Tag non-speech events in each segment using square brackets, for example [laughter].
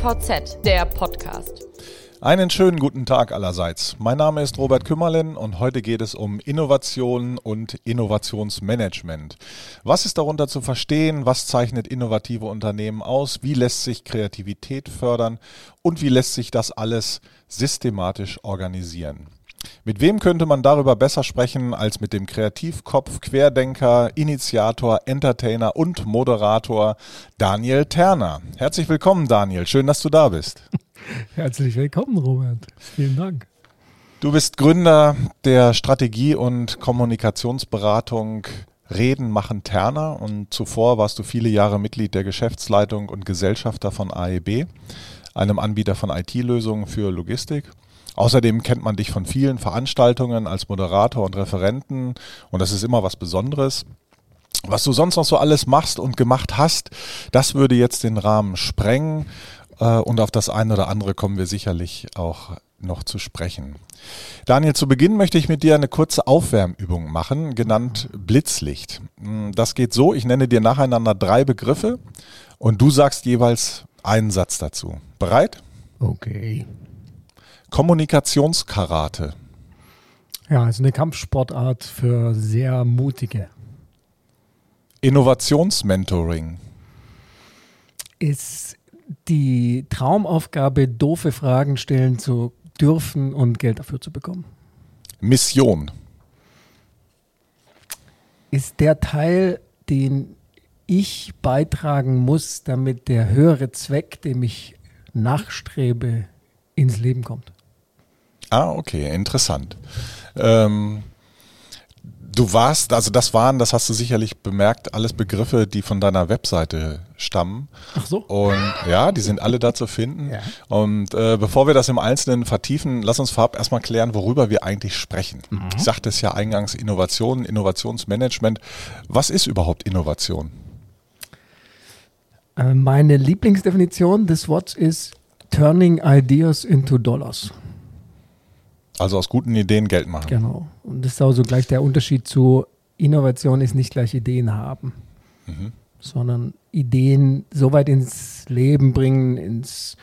DVZ, der Podcast. Einen schönen guten Tag allerseits. Mein Name ist Robert Kümmerlin und heute geht es um Innovation und Innovationsmanagement. Was ist darunter zu verstehen? Was zeichnet innovative Unternehmen aus? Wie lässt sich Kreativität fördern? Und wie lässt sich das alles systematisch organisieren? Mit wem könnte man darüber besser sprechen als mit dem Kreativkopf, Querdenker, Initiator, Entertainer und Moderator Daniel Terner? Herzlich willkommen, Daniel. Schön, dass du da bist. [laughs] Herzlich willkommen, Robert. Vielen Dank. Du bist Gründer der Strategie- und Kommunikationsberatung Reden machen Terner und zuvor warst du viele Jahre Mitglied der Geschäftsleitung und Gesellschafter von AEB, einem Anbieter von IT-Lösungen für Logistik. Außerdem kennt man dich von vielen Veranstaltungen als Moderator und Referenten und das ist immer was Besonderes. Was du sonst noch so alles machst und gemacht hast, das würde jetzt den Rahmen sprengen äh, und auf das eine oder andere kommen wir sicherlich auch noch zu sprechen. Daniel, zu Beginn möchte ich mit dir eine kurze Aufwärmübung machen, genannt Blitzlicht. Hm, das geht so, ich nenne dir nacheinander drei Begriffe und du sagst jeweils einen Satz dazu. Bereit? Okay. Kommunikationskarate. Ja, ist eine Kampfsportart für sehr mutige. Innovationsmentoring. Ist die Traumaufgabe, doofe Fragen stellen zu dürfen und Geld dafür zu bekommen. Mission. Ist der Teil, den ich beitragen muss, damit der höhere Zweck, dem ich nachstrebe, ins Leben kommt. Ah, okay, interessant. Ähm, du warst, also das waren, das hast du sicherlich bemerkt, alles Begriffe, die von deiner Webseite stammen. Ach so. Und ja, die sind alle da zu finden. Ja. Und äh, bevor wir das im Einzelnen vertiefen, lass uns vorab erstmal klären, worüber wir eigentlich sprechen. Mhm. Ich sagte es ja eingangs, Innovation, Innovationsmanagement. Was ist überhaupt Innovation? Äh, Meine Lieblingsdefinition des Wortes ist Turning Ideas into Dollars. Also aus guten Ideen Geld machen. Genau. Und das ist auch so gleich der Unterschied zu Innovation ist nicht gleich Ideen haben, Mhm. sondern Ideen so weit ins Leben bringen, ins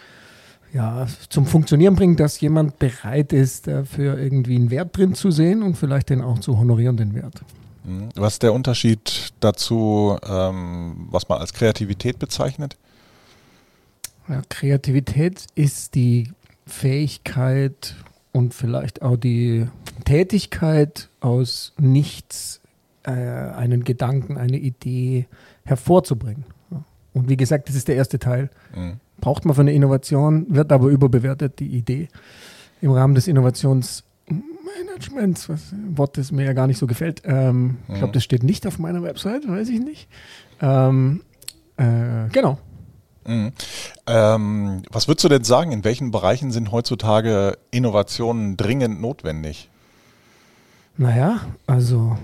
ja, zum Funktionieren bringen, dass jemand bereit ist, dafür irgendwie einen Wert drin zu sehen und vielleicht den auch zu honorieren, den Wert. Mhm. Was ist der Unterschied dazu, ähm, was man als Kreativität bezeichnet? Ja, Kreativität ist die Fähigkeit und vielleicht auch die Tätigkeit aus nichts äh, einen Gedanken, eine Idee hervorzubringen. Und wie gesagt, das ist der erste Teil. Mhm. Braucht man für eine Innovation, wird aber überbewertet, die Idee. Im Rahmen des Innovationsmanagements, was ein Wort, das mir ja gar nicht so gefällt. Ähm, Ich Mhm. glaube, das steht nicht auf meiner Website, weiß ich nicht. Ähm, äh, genau. Mhm. Ähm, was würdest du denn sagen, in welchen Bereichen sind heutzutage Innovationen dringend notwendig? Naja, also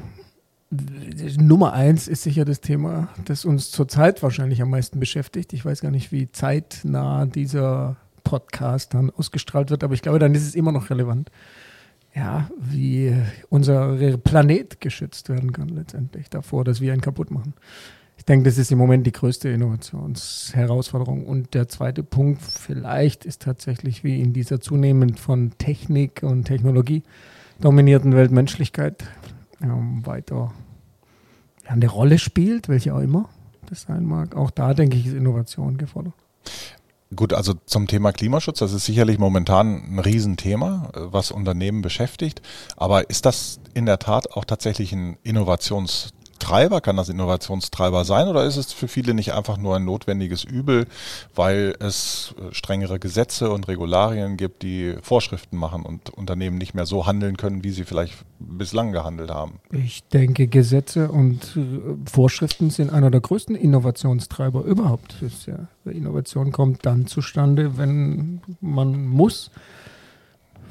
Nummer eins ist sicher das Thema, das uns zurzeit wahrscheinlich am meisten beschäftigt. Ich weiß gar nicht, wie zeitnah dieser Podcast dann ausgestrahlt wird, aber ich glaube, dann ist es immer noch relevant. Ja, wie unser Planet geschützt werden kann letztendlich davor, dass wir ihn kaputt machen. Ich denke, das ist im Moment die größte Innovationsherausforderung. Und der zweite Punkt vielleicht ist tatsächlich, wie in dieser zunehmend von Technik und Technologie dominierten Welt Menschlichkeit ähm, weiter eine Rolle spielt, welche auch immer das sein mag. Auch da, denke ich, ist Innovation gefordert. Gut, also zum Thema Klimaschutz, das ist sicherlich momentan ein Riesenthema, was Unternehmen beschäftigt. Aber ist das in der Tat auch tatsächlich ein Innovationstreiber? Kann das Innovationstreiber sein oder ist es für viele nicht einfach nur ein notwendiges Übel, weil es äh, strengere Gesetze und Regularien gibt, die Vorschriften machen und Unternehmen nicht mehr so handeln können, wie sie vielleicht bislang gehandelt haben? Ich denke, Gesetze und äh, Vorschriften sind einer der größten Innovationstreiber überhaupt. Innovation kommt dann zustande, wenn man muss.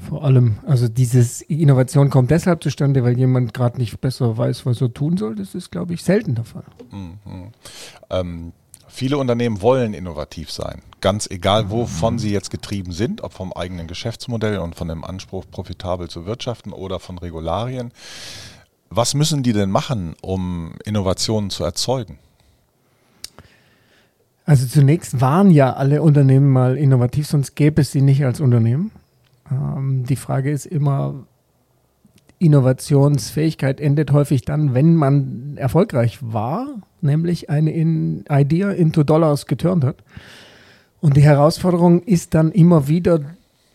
Vor allem, also dieses Innovation kommt deshalb zustande, weil jemand gerade nicht besser weiß, was er tun soll. Das ist, glaube ich, selten der Fall. Mhm. Ähm, viele Unternehmen wollen innovativ sein, ganz egal, wovon sie jetzt getrieben sind, ob vom eigenen Geschäftsmodell und von dem Anspruch, profitabel zu wirtschaften oder von Regularien. Was müssen die denn machen, um Innovationen zu erzeugen? Also zunächst waren ja alle Unternehmen mal innovativ, sonst gäbe es sie nicht als Unternehmen. Ähm, die Frage ist immer, Innovationsfähigkeit endet häufig dann, wenn man erfolgreich war, nämlich eine in Idea into Dollars geturnt hat. Und die Herausforderung ist dann immer wieder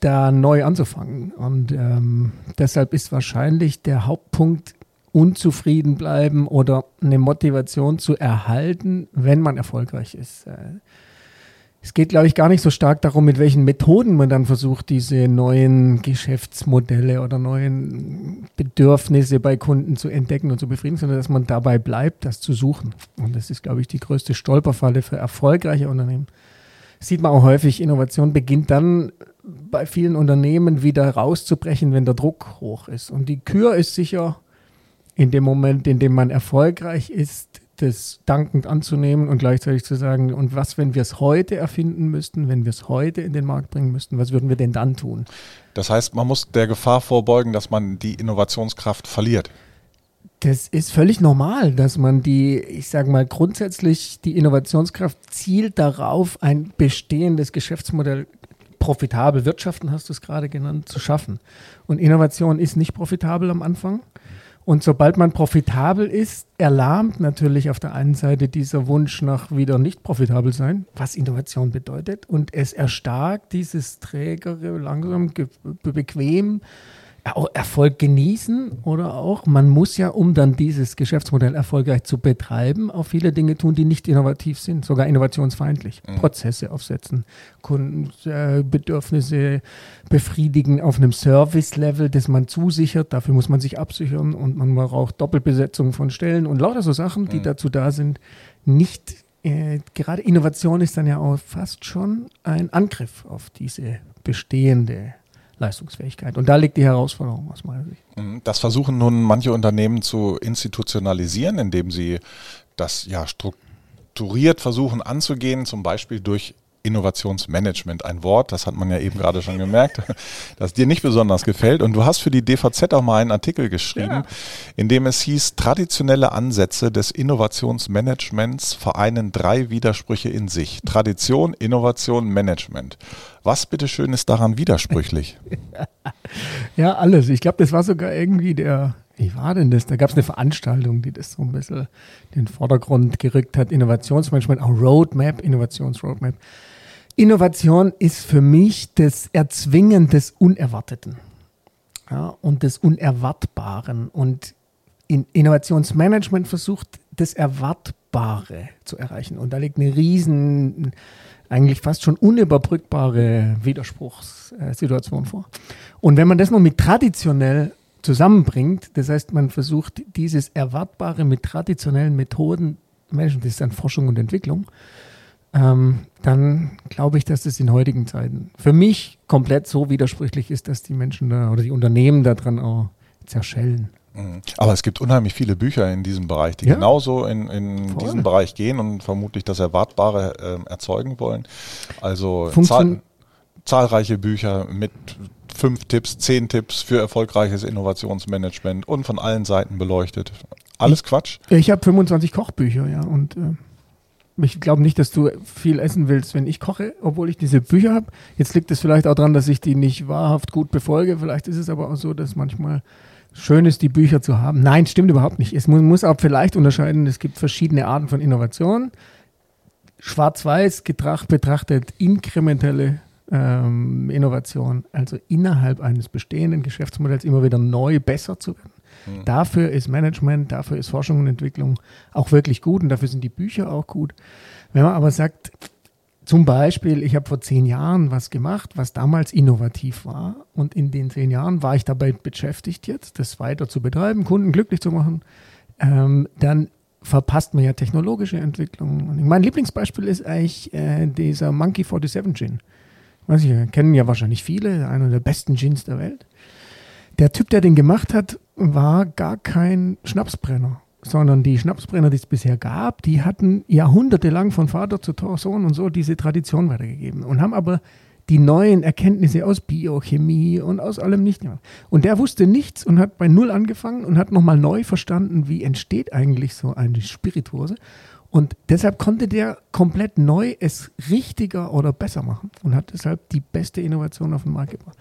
da neu anzufangen. Und ähm, deshalb ist wahrscheinlich der Hauptpunkt unzufrieden bleiben oder eine Motivation zu erhalten, wenn man erfolgreich ist. Es geht, glaube ich, gar nicht so stark darum, mit welchen Methoden man dann versucht, diese neuen Geschäftsmodelle oder neuen Bedürfnisse bei Kunden zu entdecken und zu befriedigen, sondern dass man dabei bleibt, das zu suchen. Und das ist, glaube ich, die größte Stolperfalle für erfolgreiche Unternehmen. Das sieht man auch häufig, Innovation beginnt dann bei vielen Unternehmen wieder rauszubrechen, wenn der Druck hoch ist. Und die Kür ist sicher in dem Moment, in dem man erfolgreich ist, das dankend anzunehmen und gleichzeitig zu sagen, und was, wenn wir es heute erfinden müssten, wenn wir es heute in den Markt bringen müssten, was würden wir denn dann tun? Das heißt, man muss der Gefahr vorbeugen, dass man die Innovationskraft verliert. Das ist völlig normal, dass man die, ich sage mal, grundsätzlich die Innovationskraft zielt darauf, ein bestehendes Geschäftsmodell profitabel wirtschaften, hast du es gerade genannt, zu schaffen. Und Innovation ist nicht profitabel am Anfang. Und sobald man profitabel ist, erlahmt natürlich auf der einen Seite dieser Wunsch nach wieder nicht profitabel sein, was Innovation bedeutet. Und es erstarkt dieses trägere, langsam, bequem Erfolg genießen oder auch, man muss ja, um dann dieses Geschäftsmodell erfolgreich zu betreiben, auch viele Dinge tun, die nicht innovativ sind, sogar innovationsfeindlich. Mhm. Prozesse aufsetzen, Kundenbedürfnisse äh, befriedigen auf einem Service-Level, das man zusichert. Dafür muss man sich absichern und man braucht Doppelbesetzung von Stellen und lauter so Sachen, die mhm. dazu da sind, nicht äh, gerade Innovation ist dann ja auch fast schon ein Angriff auf diese bestehende Leistungsfähigkeit. Und da liegt die Herausforderung aus meiner Sicht. Mhm. Das versuchen nun manche Unternehmen zu institutionalisieren, indem sie das ja strukturiert versuchen anzugehen, zum Beispiel durch Innovationsmanagement, ein Wort, das hat man ja eben gerade schon gemerkt, [laughs] das dir nicht besonders gefällt. Und du hast für die DVZ auch mal einen Artikel geschrieben, ja. in dem es hieß, traditionelle Ansätze des Innovationsmanagements vereinen drei Widersprüche in sich. Tradition, Innovation, Management. Was bitteschön ist daran widersprüchlich? [laughs] ja, alles. Ich glaube, das war sogar irgendwie der, wie war denn das? Da gab es eine Veranstaltung, die das so ein bisschen in den Vordergrund gerückt hat. Innovationsmanagement, auch Roadmap, Innovationsroadmap. Innovation ist für mich das Erzwingen des Unerwarteten ja, und des Unerwartbaren. Und in Innovationsmanagement versucht, das Erwartbare zu erreichen. Und da liegt eine riesen, eigentlich fast schon unüberbrückbare Widerspruchssituation vor. Und wenn man das noch mit traditionell zusammenbringt, das heißt, man versucht, dieses Erwartbare mit traditionellen Methoden, Menschen, das ist dann Forschung und Entwicklung, ähm, dann glaube ich, dass es in heutigen Zeiten für mich komplett so widersprüchlich ist, dass die Menschen da oder die Unternehmen daran auch zerschellen. Mhm. Aber es gibt unheimlich viele Bücher in diesem Bereich, die ja. genauso in, in diesen Bereich gehen und vermutlich das Erwartbare äh, erzeugen wollen. Also zahl zahlreiche Bücher mit fünf Tipps, zehn Tipps für erfolgreiches Innovationsmanagement und von allen Seiten beleuchtet. Alles Quatsch? Ich habe 25 Kochbücher, ja, und äh, ich glaube nicht, dass du viel essen willst, wenn ich koche, obwohl ich diese Bücher habe. Jetzt liegt es vielleicht auch daran, dass ich die nicht wahrhaft gut befolge. Vielleicht ist es aber auch so, dass manchmal schön ist, die Bücher zu haben. Nein, stimmt überhaupt nicht. Es muss, muss auch vielleicht unterscheiden, es gibt verschiedene Arten von Innovation. Schwarz-Weiß betrachtet inkrementelle ähm, Innovation, also innerhalb eines bestehenden Geschäftsmodells immer wieder neu besser zu werden. Mhm. Dafür ist Management, dafür ist Forschung und Entwicklung auch wirklich gut und dafür sind die Bücher auch gut. Wenn man aber sagt, zum Beispiel, ich habe vor zehn Jahren was gemacht, was damals innovativ war. Und in den zehn Jahren war ich dabei beschäftigt, jetzt das weiter zu betreiben, Kunden glücklich zu machen. Ähm, dann verpasst man ja technologische Entwicklungen. Mein Lieblingsbeispiel ist eigentlich äh, dieser Monkey 47 Gin. Weiß ich, kennen ja wahrscheinlich viele, einer der besten Gins der Welt. Der Typ, der den gemacht hat, war gar kein Schnapsbrenner, sondern die Schnapsbrenner, die es bisher gab, die hatten jahrhundertelang von Vater zu Sohn und so diese Tradition weitergegeben und haben aber die neuen Erkenntnisse aus Biochemie und aus allem nicht mehr. Und der wusste nichts und hat bei Null angefangen und hat nochmal neu verstanden, wie entsteht eigentlich so eine Spirituose Und deshalb konnte der komplett neu es richtiger oder besser machen und hat deshalb die beste Innovation auf den Markt gebracht.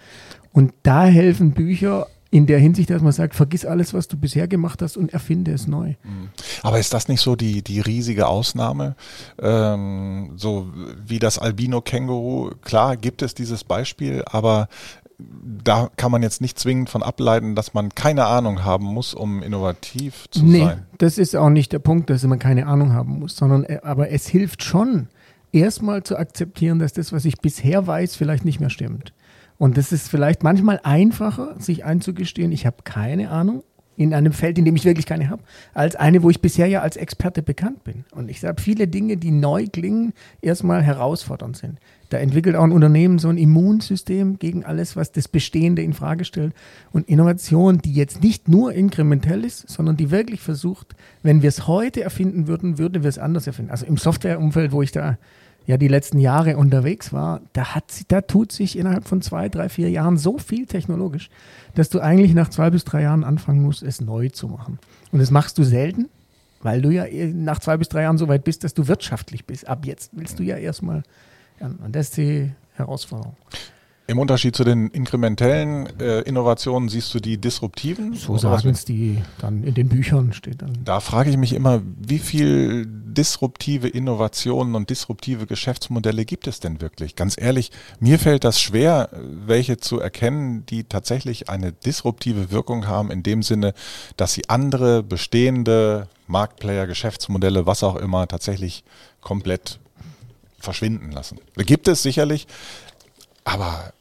Und da helfen Bücher in der Hinsicht, dass man sagt, vergiss alles, was du bisher gemacht hast und erfinde es neu. Mhm. Aber ist das nicht so die, die riesige Ausnahme? Ähm, so wie das Albino-Känguru, klar gibt es dieses Beispiel, aber da kann man jetzt nicht zwingend von ableiten, dass man keine Ahnung haben muss, um innovativ zu nee, sein. Das ist auch nicht der Punkt, dass man keine Ahnung haben muss, sondern äh, aber es hilft schon, erstmal zu akzeptieren, dass das, was ich bisher weiß, vielleicht nicht mehr stimmt. Und das ist vielleicht manchmal einfacher, sich einzugestehen, ich habe keine Ahnung in einem Feld, in dem ich wirklich keine habe, als eine, wo ich bisher ja als Experte bekannt bin. Und ich sage, viele Dinge, die neu klingen, erstmal herausfordernd sind. Da entwickelt auch ein Unternehmen so ein Immunsystem gegen alles, was das Bestehende in Frage stellt. Und Innovation, die jetzt nicht nur inkrementell ist, sondern die wirklich versucht, wenn wir es heute erfinden würden, würden wir es anders erfinden. Also im Softwareumfeld, wo ich da ja die letzten Jahre unterwegs war, da, hat, da tut sich innerhalb von zwei, drei, vier Jahren so viel technologisch, dass du eigentlich nach zwei bis drei Jahren anfangen musst, es neu zu machen. Und das machst du selten, weil du ja nach zwei bis drei Jahren so weit bist, dass du wirtschaftlich bist. Ab jetzt willst du ja erstmal, ja, und das ist die Herausforderung. Im Unterschied zu den inkrementellen äh, Innovationen siehst du die disruptiven? So sagen es die dann in den Büchern steht dann. Da frage ich mich immer, wie viel disruptive Innovationen und disruptive Geschäftsmodelle gibt es denn wirklich? Ganz ehrlich, mir fällt das schwer, welche zu erkennen, die tatsächlich eine disruptive Wirkung haben, in dem Sinne, dass sie andere bestehende Marktplayer, Geschäftsmodelle, was auch immer, tatsächlich komplett verschwinden lassen. Da gibt es sicherlich, aber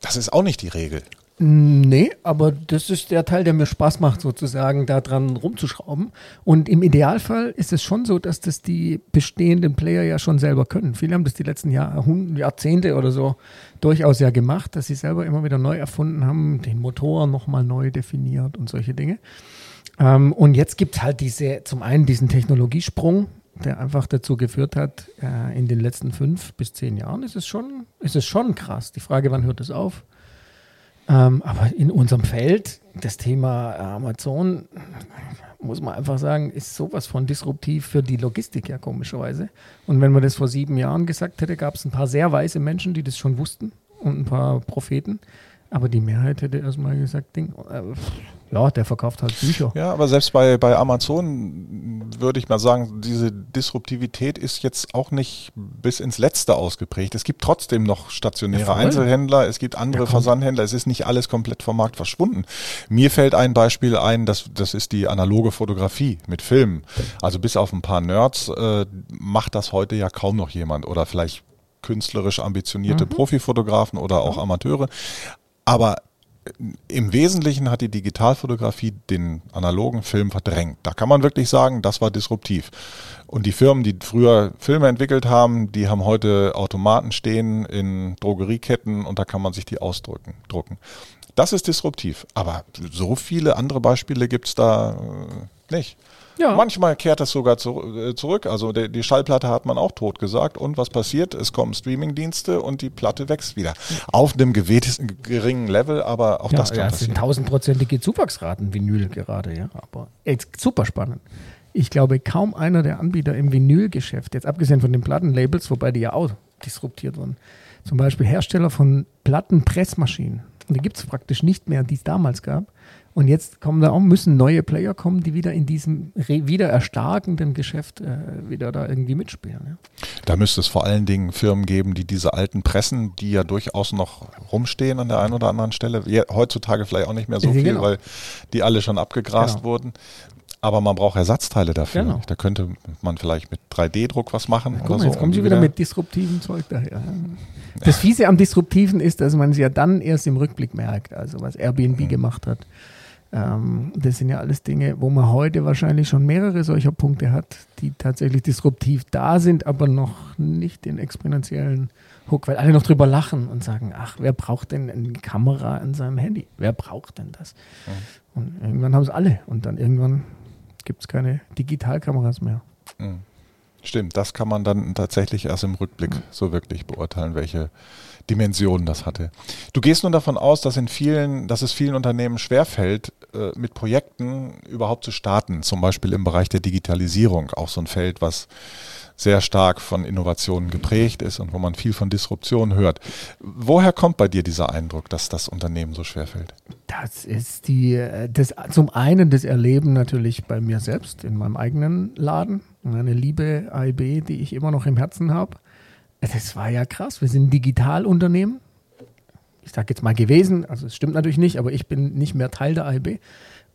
das ist auch nicht die Regel. Nee, aber das ist der Teil, der mir Spaß macht, sozusagen da dran rumzuschrauben. Und im Idealfall ist es schon so, dass das die bestehenden Player ja schon selber können. Viele haben das die letzten Jahr, Jahrzehnte oder so durchaus ja gemacht, dass sie selber immer wieder neu erfunden haben, den Motor nochmal neu definiert und solche Dinge. Ähm, und jetzt gibt es halt diese, zum einen diesen Technologiesprung, der einfach dazu geführt hat, äh, in den letzten fünf bis zehn Jahren ist es schon, ist es schon krass. Die Frage, wann hört es auf? Ähm, aber in unserem Feld, das Thema Amazon, muss man einfach sagen, ist sowas von disruptiv für die Logistik ja komischerweise. Und wenn man das vor sieben Jahren gesagt hätte, gab es ein paar sehr weise Menschen, die das schon wussten und ein paar Propheten. Aber die Mehrheit hätte erstmal gesagt, Ding, äh, ja, der verkauft halt Bücher. Ja, aber selbst bei, bei Amazon würde ich mal sagen, diese Disruptivität ist jetzt auch nicht bis ins Letzte ausgeprägt. Es gibt trotzdem noch stationäre ja, Einzelhändler, es gibt andere ja, Versandhändler, es ist nicht alles komplett vom Markt verschwunden. Mir fällt ein Beispiel ein, das, das ist die analoge Fotografie mit Filmen. Also bis auf ein paar Nerds äh, macht das heute ja kaum noch jemand oder vielleicht künstlerisch ambitionierte mhm. Profifotografen oder auch Amateure. Aber im Wesentlichen hat die Digitalfotografie den analogen Film verdrängt. Da kann man wirklich sagen, das war disruptiv. Und die Firmen, die früher Filme entwickelt haben, die haben heute Automaten stehen in Drogerieketten und da kann man sich die ausdrücken, drucken. Das ist disruptiv. Aber so viele andere Beispiele gibt es da äh, nicht. Ja. Manchmal kehrt das sogar zu, äh, zurück. Also die, die, Schallplatte hat man auch tot gesagt. Und was passiert? Es kommen Streamingdienste und die Platte wächst wieder. Auf einem geringen Level, aber auch ja, das kann ja, passieren. Das sind tausendprozentige Zuwachsraten Vinyl gerade, ja. Aber super spannend. Ich glaube, kaum einer der Anbieter im Vinylgeschäft, jetzt abgesehen von den Plattenlabels, wobei die ja auch disruptiert wurden, zum Beispiel Hersteller von Plattenpressmaschinen, und die gibt es praktisch nicht mehr, die es damals gab, und jetzt kommen da auch, müssen neue Player kommen, die wieder in diesem wieder erstarkenden Geschäft äh, wieder da irgendwie mitspielen. Ja. Da müsste es vor allen Dingen Firmen geben, die diese alten Pressen, die ja durchaus noch rumstehen an der einen oder anderen Stelle, heutzutage vielleicht auch nicht mehr so viel, genau. weil die alle schon abgegrast genau. wurden. Aber man braucht Ersatzteile dafür. Genau. Da könnte man vielleicht mit 3D-Druck was machen. Oder mal, so, jetzt kommen Sie wieder, wieder mit disruptiven Zeug daher. Das Fiese am Disruptiven ist, dass man es ja dann erst im Rückblick merkt, also was Airbnb mhm. gemacht hat. Ähm, das sind ja alles Dinge, wo man heute wahrscheinlich schon mehrere solcher Punkte hat, die tatsächlich disruptiv da sind, aber noch nicht den exponentiellen Hook, weil alle noch drüber lachen und sagen, ach, wer braucht denn eine Kamera an seinem Handy? Wer braucht denn das? Mhm. Und irgendwann haben es alle und dann irgendwann gibt es keine Digitalkameras mehr. Mhm. Stimmt, das kann man dann tatsächlich erst im Rückblick so wirklich beurteilen, welche Dimensionen das hatte. Du gehst nun davon aus, dass in vielen, dass es vielen Unternehmen schwerfällt, äh, mit Projekten überhaupt zu starten, zum Beispiel im Bereich der Digitalisierung, auch so ein Feld, was sehr stark von Innovationen geprägt ist und wo man viel von Disruption hört. Woher kommt bei dir dieser Eindruck, dass das Unternehmen so schwerfällt? Das ist die, äh, das, zum einen das Erleben natürlich bei mir selbst in meinem eigenen Laden. Meine liebe AIB, die ich immer noch im Herzen habe. Das war ja krass. Wir sind ein Digitalunternehmen. Ich sage jetzt mal gewesen, also es stimmt natürlich nicht, aber ich bin nicht mehr Teil der AIB.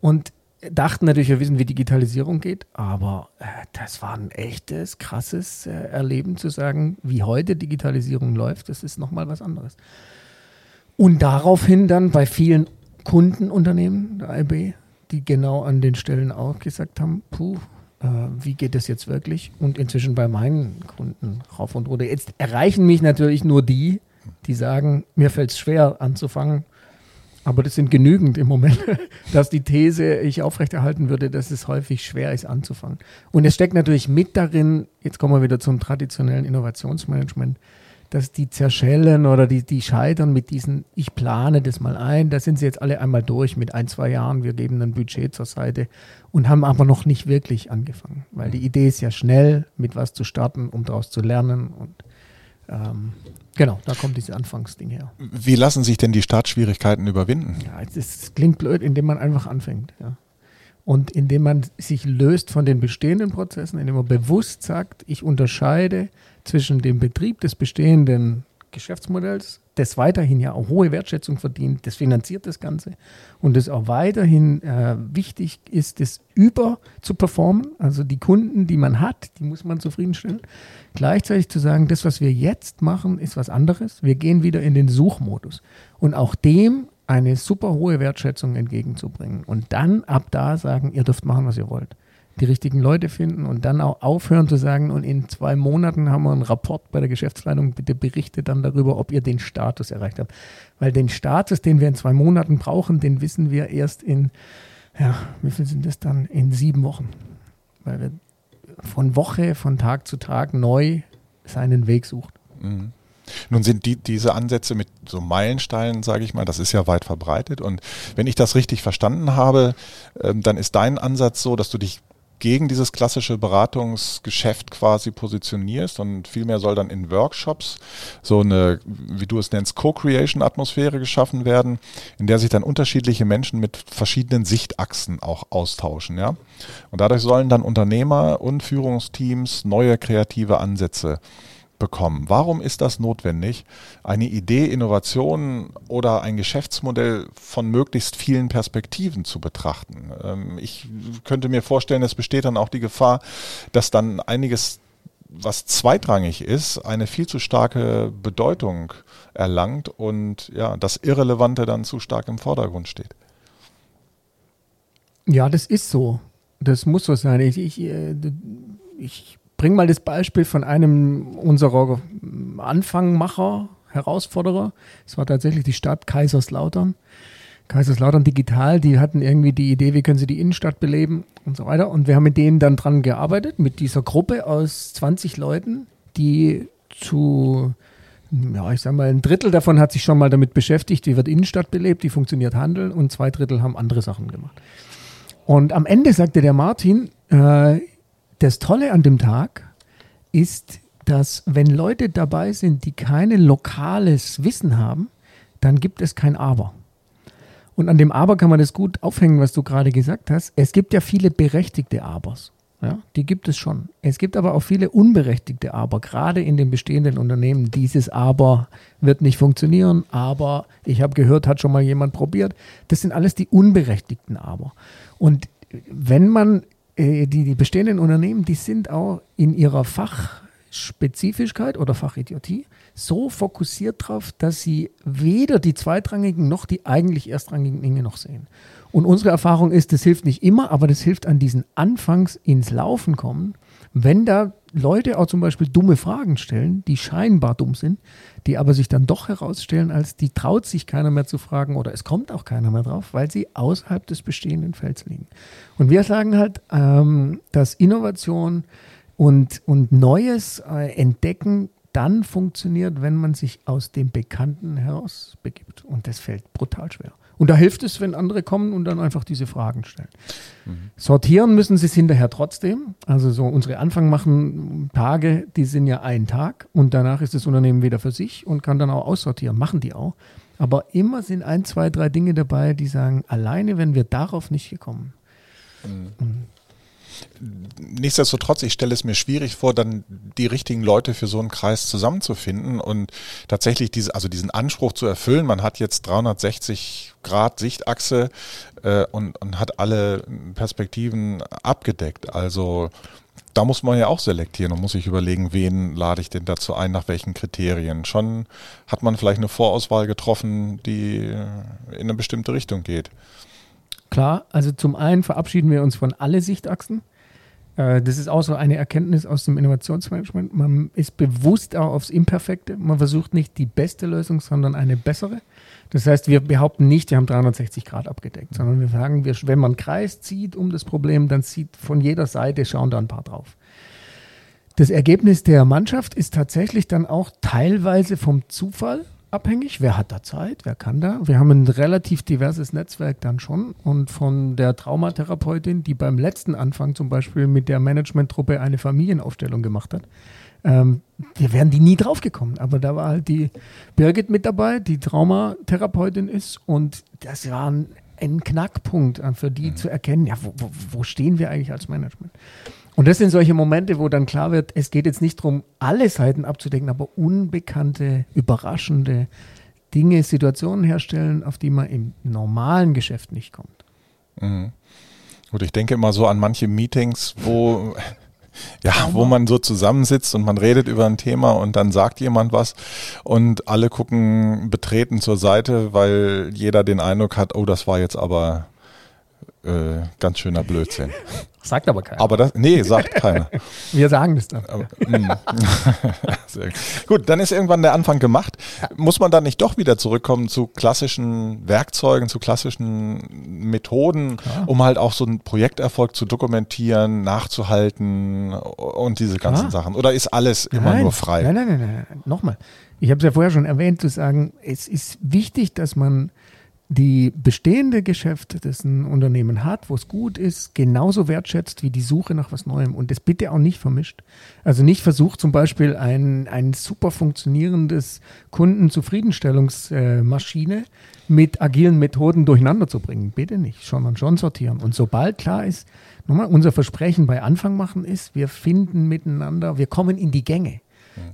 Und dachten natürlich, wir wissen, wie Digitalisierung geht, aber äh, das war ein echtes, krasses äh, Erleben zu sagen, wie heute Digitalisierung läuft, das ist nochmal was anderes. Und daraufhin dann bei vielen Kundenunternehmen der IB, die genau an den Stellen auch gesagt haben, puh, äh, wie geht das jetzt wirklich? Und inzwischen bei meinen Kunden rauf und runter. Jetzt erreichen mich natürlich nur die, die sagen, mir fällt es schwer anzufangen aber das sind genügend im Moment, [laughs] dass die These ich aufrechterhalten würde, dass es häufig schwer ist anzufangen. Und es steckt natürlich mit darin, jetzt kommen wir wieder zum traditionellen Innovationsmanagement, dass die zerschellen oder die, die scheitern mit diesen, ich plane das mal ein, da sind sie jetzt alle einmal durch mit ein, zwei Jahren, wir geben ein Budget zur Seite und haben aber noch nicht wirklich angefangen, weil die Idee ist ja schnell, mit was zu starten, um daraus zu lernen und ähm, Genau, da kommt dieses Anfangsding her. Wie lassen sich denn die Startschwierigkeiten überwinden? Ja, es klingt blöd, indem man einfach anfängt. Ja. Und indem man sich löst von den bestehenden Prozessen, indem man bewusst sagt, ich unterscheide zwischen dem Betrieb des bestehenden Geschäftsmodells, das weiterhin ja auch hohe Wertschätzung verdient, das finanziert das Ganze und das auch weiterhin äh, wichtig ist, das über zu performen, also die Kunden, die man hat, die muss man zufriedenstellen. Gleichzeitig zu sagen, das, was wir jetzt machen, ist was anderes. Wir gehen wieder in den Suchmodus und auch dem eine super hohe Wertschätzung entgegenzubringen und dann ab da sagen, ihr dürft machen, was ihr wollt die richtigen Leute finden und dann auch aufhören zu sagen, und in zwei Monaten haben wir einen Rapport bei der Geschäftsleitung, bitte berichtet dann darüber, ob ihr den Status erreicht habt. Weil den Status, den wir in zwei Monaten brauchen, den wissen wir erst in, ja, wie viel sind das dann? In sieben Wochen. Weil wir von Woche, von Tag zu Tag neu seinen Weg sucht. Mhm. Nun sind die, diese Ansätze mit so Meilensteinen, sage ich mal, das ist ja weit verbreitet. Und wenn ich das richtig verstanden habe, ähm, dann ist dein Ansatz so, dass du dich gegen dieses klassische Beratungsgeschäft quasi positionierst und vielmehr soll dann in Workshops so eine, wie du es nennst, Co-Creation-Atmosphäre geschaffen werden, in der sich dann unterschiedliche Menschen mit verschiedenen Sichtachsen auch austauschen, ja. Und dadurch sollen dann Unternehmer und Führungsteams neue kreative Ansätze bekommen. Warum ist das notwendig, eine Idee, Innovation oder ein Geschäftsmodell von möglichst vielen Perspektiven zu betrachten? Ähm, ich könnte mir vorstellen, es besteht dann auch die Gefahr, dass dann einiges was zweitrangig ist, eine viel zu starke Bedeutung erlangt und ja, das Irrelevante dann zu stark im Vordergrund steht. Ja, das ist so. Das muss so sein. Ich, ich, äh, ich bring mal das Beispiel von einem unserer Anfangmacher, Herausforderer. Es war tatsächlich die Stadt Kaiserslautern. Kaiserslautern Digital, die hatten irgendwie die Idee, wie können sie die Innenstadt beleben und so weiter. Und wir haben mit denen dann dran gearbeitet, mit dieser Gruppe aus 20 Leuten, die zu, ja, ich sag mal, ein Drittel davon hat sich schon mal damit beschäftigt, wie wird Innenstadt belebt, wie funktioniert Handel und zwei Drittel haben andere Sachen gemacht. Und am Ende sagte der Martin, äh, das Tolle an dem Tag ist, dass wenn Leute dabei sind, die kein lokales Wissen haben, dann gibt es kein Aber. Und an dem Aber kann man das gut aufhängen, was du gerade gesagt hast. Es gibt ja viele berechtigte Abers. Ja, die gibt es schon. Es gibt aber auch viele unberechtigte Aber, gerade in den bestehenden Unternehmen. Dieses Aber wird nicht funktionieren, aber ich habe gehört, hat schon mal jemand probiert. Das sind alles die unberechtigten Aber. Und wenn man die, die bestehenden Unternehmen, die sind auch in ihrer Fachspezifischkeit oder Fachidiotie so fokussiert drauf, dass sie weder die zweitrangigen noch die eigentlich erstrangigen Dinge noch sehen. Und unsere Erfahrung ist, das hilft nicht immer, aber das hilft an diesen Anfangs ins Laufen kommen, wenn da Leute auch zum Beispiel dumme Fragen stellen, die scheinbar dumm sind, die aber sich dann doch herausstellen, als die traut sich keiner mehr zu fragen oder es kommt auch keiner mehr drauf, weil sie außerhalb des bestehenden Felds liegen. Und wir sagen halt, ähm, dass Innovation Und, und Neues äh, entdecken dann funktioniert, wenn man sich aus dem Bekannten heraus begibt. Und das fällt brutal schwer. Und da hilft es, wenn andere kommen und dann einfach diese Fragen stellen. Mhm. Sortieren müssen sie es hinterher trotzdem. Also so unsere Anfang machen Tage, die sind ja ein Tag und danach ist das Unternehmen wieder für sich und kann dann auch aussortieren. Machen die auch. Aber immer sind ein, zwei, drei Dinge dabei, die sagen, alleine wenn wir darauf nicht gekommen. Mhm. Nichtsdestotrotz, ich stelle es mir schwierig vor, dann die richtigen Leute für so einen Kreis zusammenzufinden und tatsächlich diese, also diesen Anspruch zu erfüllen. Man hat jetzt 360 Grad Sichtachse äh, und, und hat alle Perspektiven abgedeckt. Also da muss man ja auch selektieren und muss sich überlegen, wen lade ich denn dazu ein, nach welchen Kriterien. Schon hat man vielleicht eine Vorauswahl getroffen, die in eine bestimmte Richtung geht. Klar, also zum einen verabschieden wir uns von alle Sichtachsen. Äh, das ist auch so eine Erkenntnis aus dem Innovationsmanagement. Man ist bewusst auch aufs Imperfekte. Man versucht nicht die beste Lösung, sondern eine bessere. Das heißt, wir behaupten nicht, wir haben 360 Grad abgedeckt, sondern wir sagen, wenn man einen Kreis zieht um das Problem, dann sieht von jeder Seite, schauen da ein paar drauf. Das Ergebnis der Mannschaft ist tatsächlich dann auch teilweise vom Zufall abhängig. Wer hat da Zeit? Wer kann da? Wir haben ein relativ diverses Netzwerk dann schon. Und von der Traumatherapeutin, die beim letzten Anfang zum Beispiel mit der Managementtruppe eine Familienaufstellung gemacht hat, ähm, wir wären die nie draufgekommen. Aber da war halt die Birgit mit dabei, die Traumatherapeutin ist. Und das war ein, ein Knackpunkt für die mhm. zu erkennen, ja, wo, wo, wo stehen wir eigentlich als Management? Und das sind solche Momente, wo dann klar wird, es geht jetzt nicht darum, alle Seiten abzudecken, aber unbekannte, überraschende Dinge, Situationen herstellen, auf die man im normalen Geschäft nicht kommt. Mhm. Gut, ich denke immer so an manche Meetings, wo [laughs] ja, wo man so zusammensitzt und man redet über ein Thema und dann sagt jemand was und alle gucken betreten zur Seite, weil jeder den Eindruck hat, oh, das war jetzt aber äh, ganz schöner Blödsinn. Sagt aber keiner. Aber das, nee, sagt keiner. [laughs] Wir sagen das dann. Aber, hm. [laughs] gut, dann ist irgendwann der Anfang gemacht. Ja. Muss man dann nicht doch wieder zurückkommen zu klassischen Werkzeugen, zu klassischen Methoden, Klar. um halt auch so einen Projekterfolg zu dokumentieren, nachzuhalten und diese ganzen Klar. Sachen? Oder ist alles nein, immer nur frei? Nein, nein, nein, nein. Nochmal. Ich habe es ja vorher schon erwähnt, zu sagen, es ist wichtig, dass man die bestehende Geschäfte, das ein Unternehmen hat, wo es gut ist, genauso wertschätzt wie die Suche nach was Neuem und das bitte auch nicht vermischt. Also nicht versucht zum Beispiel ein, ein super funktionierendes Kundenzufriedenstellungsmaschine mit agilen Methoden durcheinander zu bringen. Bitte nicht, sondern schon sortieren. Und sobald klar ist, nochmal, unser Versprechen bei Anfang machen ist, wir finden miteinander, wir kommen in die Gänge.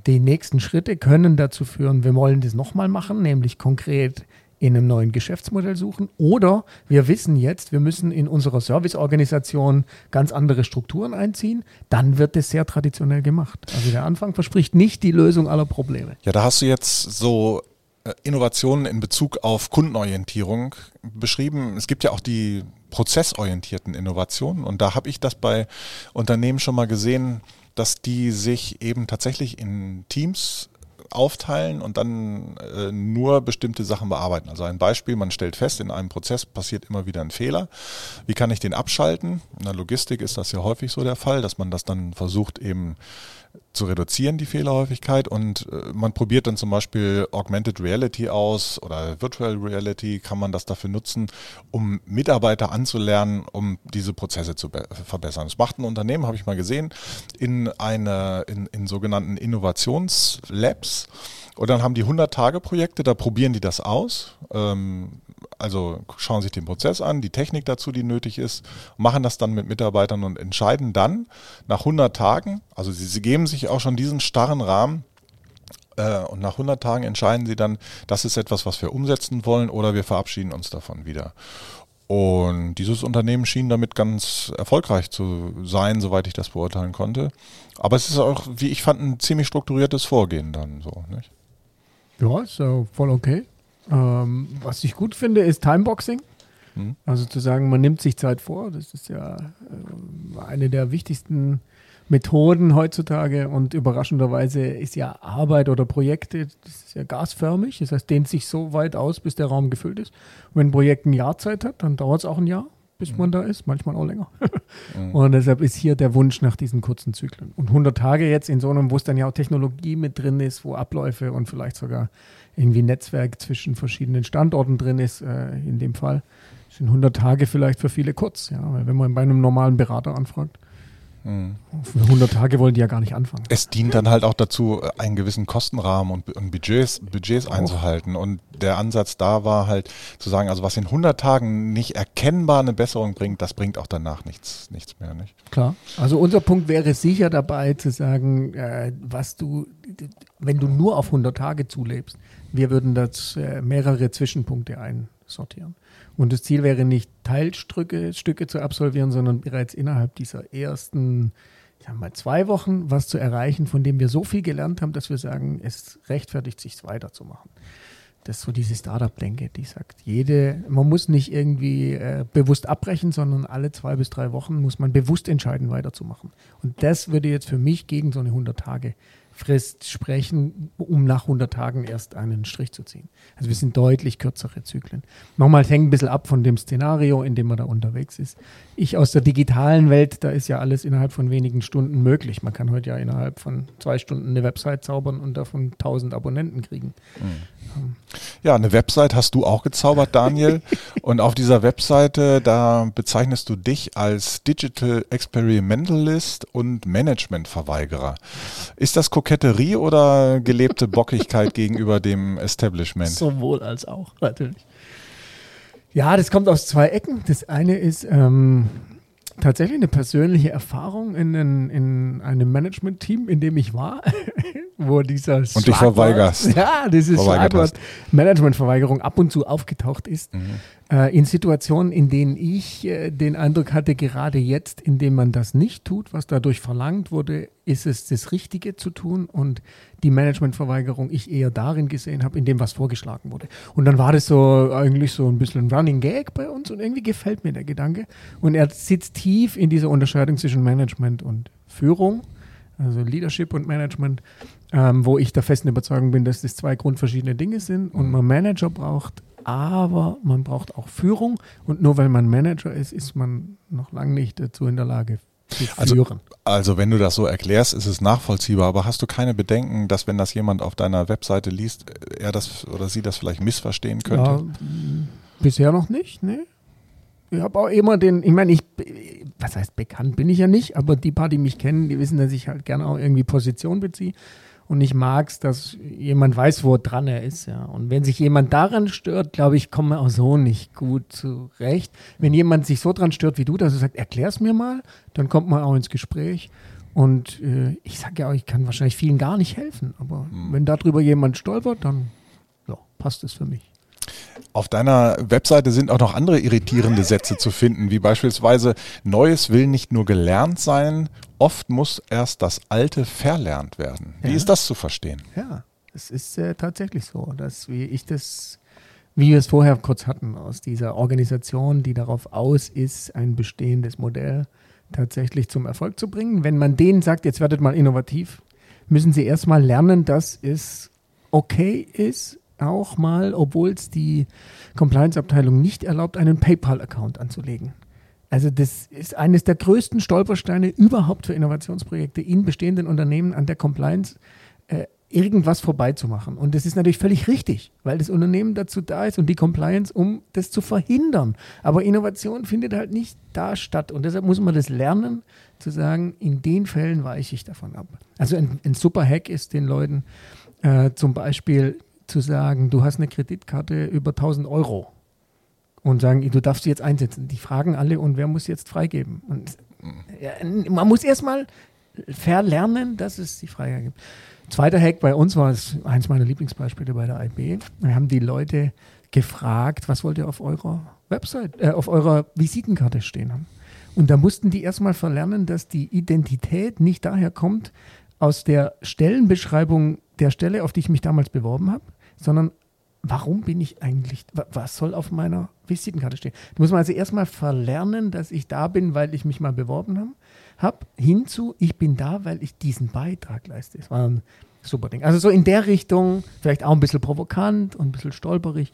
Die nächsten Schritte können dazu führen, wir wollen das nochmal machen, nämlich konkret in einem neuen Geschäftsmodell suchen oder wir wissen jetzt, wir müssen in unserer Serviceorganisation ganz andere Strukturen einziehen, dann wird es sehr traditionell gemacht. Also der Anfang verspricht nicht die Lösung aller Probleme. Ja, da hast du jetzt so äh, Innovationen in Bezug auf Kundenorientierung beschrieben. Es gibt ja auch die prozessorientierten Innovationen und da habe ich das bei Unternehmen schon mal gesehen, dass die sich eben tatsächlich in Teams aufteilen und dann äh, nur bestimmte Sachen bearbeiten. Also ein Beispiel, man stellt fest, in einem Prozess passiert immer wieder ein Fehler. Wie kann ich den abschalten? In der Logistik ist das ja häufig so der Fall, dass man das dann versucht eben zu reduzieren, die Fehlerhäufigkeit. Und äh, man probiert dann zum Beispiel Augmented Reality aus oder Virtual Reality, kann man das dafür nutzen, um Mitarbeiter anzulernen, um diese Prozesse zu verbessern. Das macht ein Unternehmen, habe ich mal gesehen, in, eine, in, in sogenannten Innovationslabs. Und dann haben die 100-Tage-Projekte, da probieren die das aus. Ähm, also schauen sich den Prozess an, die Technik dazu, die nötig ist, machen das dann mit Mitarbeitern und entscheiden dann nach 100 Tagen, also sie, sie geben sich auch schon diesen starren Rahmen, äh, und nach 100 Tagen entscheiden sie dann, das ist etwas, was wir umsetzen wollen oder wir verabschieden uns davon wieder. Und dieses Unternehmen schien damit ganz erfolgreich zu sein, soweit ich das beurteilen konnte. Aber es ist auch, wie ich fand, ein ziemlich strukturiertes Vorgehen dann so. Nicht? Ja, ist ja voll okay. Ähm, was ich gut finde, ist Timeboxing. Hm. Also zu sagen, man nimmt sich Zeit vor. Das ist ja äh, eine der wichtigsten Methoden heutzutage und überraschenderweise ist ja Arbeit oder Projekte, das ist ja gasförmig, das heißt, dehnt sich so weit aus, bis der Raum gefüllt ist. Und wenn ein Projekt ein Jahr Zeit hat, dann dauert es auch ein Jahr, bis man da ist, manchmal auch länger. mhm. [laughs] Und deshalb ist hier der Wunsch nach diesen kurzen Zyklen. Und 100 Tage jetzt in so einem, wo es dann ja auch Technologie mit drin ist, wo Abläufe und vielleicht sogar irgendwie Netzwerk zwischen verschiedenen Standorten drin ist, äh, in dem Fall, sind 100 Tage vielleicht für viele kurz. Ja, weil wenn man bei einem normalen Berater anfragt, Mhm. Für 100 Tage wollen die ja gar nicht anfangen. Es dient dann halt auch dazu, einen gewissen Kostenrahmen und, und Budgets, Budgets einzuhalten. Und der Ansatz da war halt zu sagen, also was in 100 Tagen nicht erkennbar eine Besserung bringt, das bringt auch danach nichts, nichts mehr. Nicht? Klar. Also unser Punkt wäre sicher dabei zu sagen, äh, was du, wenn du nur auf 100 Tage zulebst, wir würden das äh, mehrere Zwischenpunkte einsortieren. Und das Ziel wäre nicht Teilstücke Stücke zu absolvieren, sondern bereits innerhalb dieser ersten ich mal, zwei Wochen was zu erreichen, von dem wir so viel gelernt haben, dass wir sagen, es rechtfertigt sich weiterzumachen. Das ist so diese Startup-Denke, die sagt, jede, man muss nicht irgendwie äh, bewusst abbrechen, sondern alle zwei bis drei Wochen muss man bewusst entscheiden, weiterzumachen. Und das würde jetzt für mich gegen so eine 100 Tage Frist sprechen, um nach 100 Tagen erst einen Strich zu ziehen. Also wir sind deutlich kürzere Zyklen. Nochmal, hängt ein bisschen ab von dem Szenario, in dem man da unterwegs ist. Ich aus der digitalen Welt, da ist ja alles innerhalb von wenigen Stunden möglich. Man kann heute ja innerhalb von zwei Stunden eine Website zaubern und davon 1000 Abonnenten kriegen. Mhm. Ja, eine Website hast du auch gezaubert, Daniel. [laughs] und auf dieser Webseite, da bezeichnest du dich als Digital Experimentalist und Managementverweigerer. Ist das Koketterie oder gelebte Bockigkeit [laughs] gegenüber dem Establishment? Sowohl als auch, natürlich. Ja, das kommt aus zwei Ecken. Das eine ist ähm, tatsächlich eine persönliche Erfahrung in, in, in einem Management-Team, in dem ich war, [laughs] wo dieser Und dich verweigerst. [laughs] Ja, dieses Schlagwort Managementverweigerung ab und zu aufgetaucht ist. Mhm. Äh, in Situationen, in denen ich äh, den Eindruck hatte, gerade jetzt, indem man das nicht tut, was dadurch verlangt wurde, ist es das Richtige zu tun und die Managementverweigerung ich eher darin gesehen habe, in dem, was vorgeschlagen wurde. Und dann war das so eigentlich so ein bisschen ein Running Gag bei uns und irgendwie gefällt mir der Gedanke. Und er sitzt tief in dieser Unterscheidung zwischen Management und Führung also Leadership und Management, ähm, wo ich der festen Überzeugung bin, dass das zwei grundverschiedene Dinge sind und man Manager braucht, aber man braucht auch Führung und nur weil man Manager ist, ist man noch lange nicht dazu in der Lage, zu also, führen. Also wenn du das so erklärst, ist es nachvollziehbar, aber hast du keine Bedenken, dass wenn das jemand auf deiner Webseite liest, er das oder sie das vielleicht missverstehen könnte? Ja, bisher noch nicht, ne? Ich habe auch immer den, ich meine, ich, was heißt bekannt bin ich ja nicht, aber die paar, die mich kennen, die wissen, dass ich halt gerne auch irgendwie Position beziehe. Und ich mag es, dass jemand weiß, wo dran er ist. Ja. Und wenn sich jemand daran stört, glaube ich, kommen wir auch so nicht gut zurecht. Wenn jemand sich so dran stört wie du, dass er sagt, erklär's mir mal, dann kommt man auch ins Gespräch. Und äh, ich sage ja auch, ich kann wahrscheinlich vielen gar nicht helfen. Aber mhm. wenn darüber jemand stolpert, dann ja, passt es für mich. Auf deiner Webseite sind auch noch andere irritierende Sätze zu finden, wie beispielsweise Neues will nicht nur gelernt sein, oft muss erst das Alte verlernt werden. Wie ja. ist das zu verstehen? Ja, es ist äh, tatsächlich so, dass wie ich das, wie wir es vorher kurz hatten, aus dieser Organisation, die darauf aus ist, ein bestehendes Modell tatsächlich zum Erfolg zu bringen. Wenn man denen sagt, jetzt werdet mal innovativ, müssen sie erstmal lernen, dass es okay ist, auch mal, obwohl es die Compliance-Abteilung nicht erlaubt, einen PayPal-Account anzulegen. Also das ist eines der größten Stolpersteine überhaupt für Innovationsprojekte in bestehenden Unternehmen an der Compliance äh, irgendwas vorbeizumachen. Und das ist natürlich völlig richtig, weil das Unternehmen dazu da ist und die Compliance, um das zu verhindern. Aber Innovation findet halt nicht da statt. Und deshalb muss man das lernen, zu sagen, in den Fällen weiche ich davon ab. Also ein, ein super Hack ist den Leuten äh, zum Beispiel zu sagen, du hast eine Kreditkarte über 1000 Euro und sagen, du darfst sie jetzt einsetzen. Die fragen alle, und wer muss jetzt freigeben? Und ja, man muss erstmal verlernen, dass es die Freigabe gibt. Zweiter Hack bei uns war es eins meiner Lieblingsbeispiele bei der IB. Wir haben die Leute gefragt, was wollt ihr auf eurer Website, äh, auf eurer Visitenkarte stehen haben. Und da mussten die erstmal verlernen, dass die Identität nicht daher kommt aus der Stellenbeschreibung der Stelle, auf die ich mich damals beworben habe, sondern warum bin ich eigentlich, was soll auf meiner Visitenkarte stehen? Da muss man also erstmal verlernen, dass ich da bin, weil ich mich mal beworben habe, hab, hinzu, ich bin da, weil ich diesen Beitrag leiste. Das war ein super Ding. Also so in der Richtung, vielleicht auch ein bisschen provokant und ein bisschen stolperig,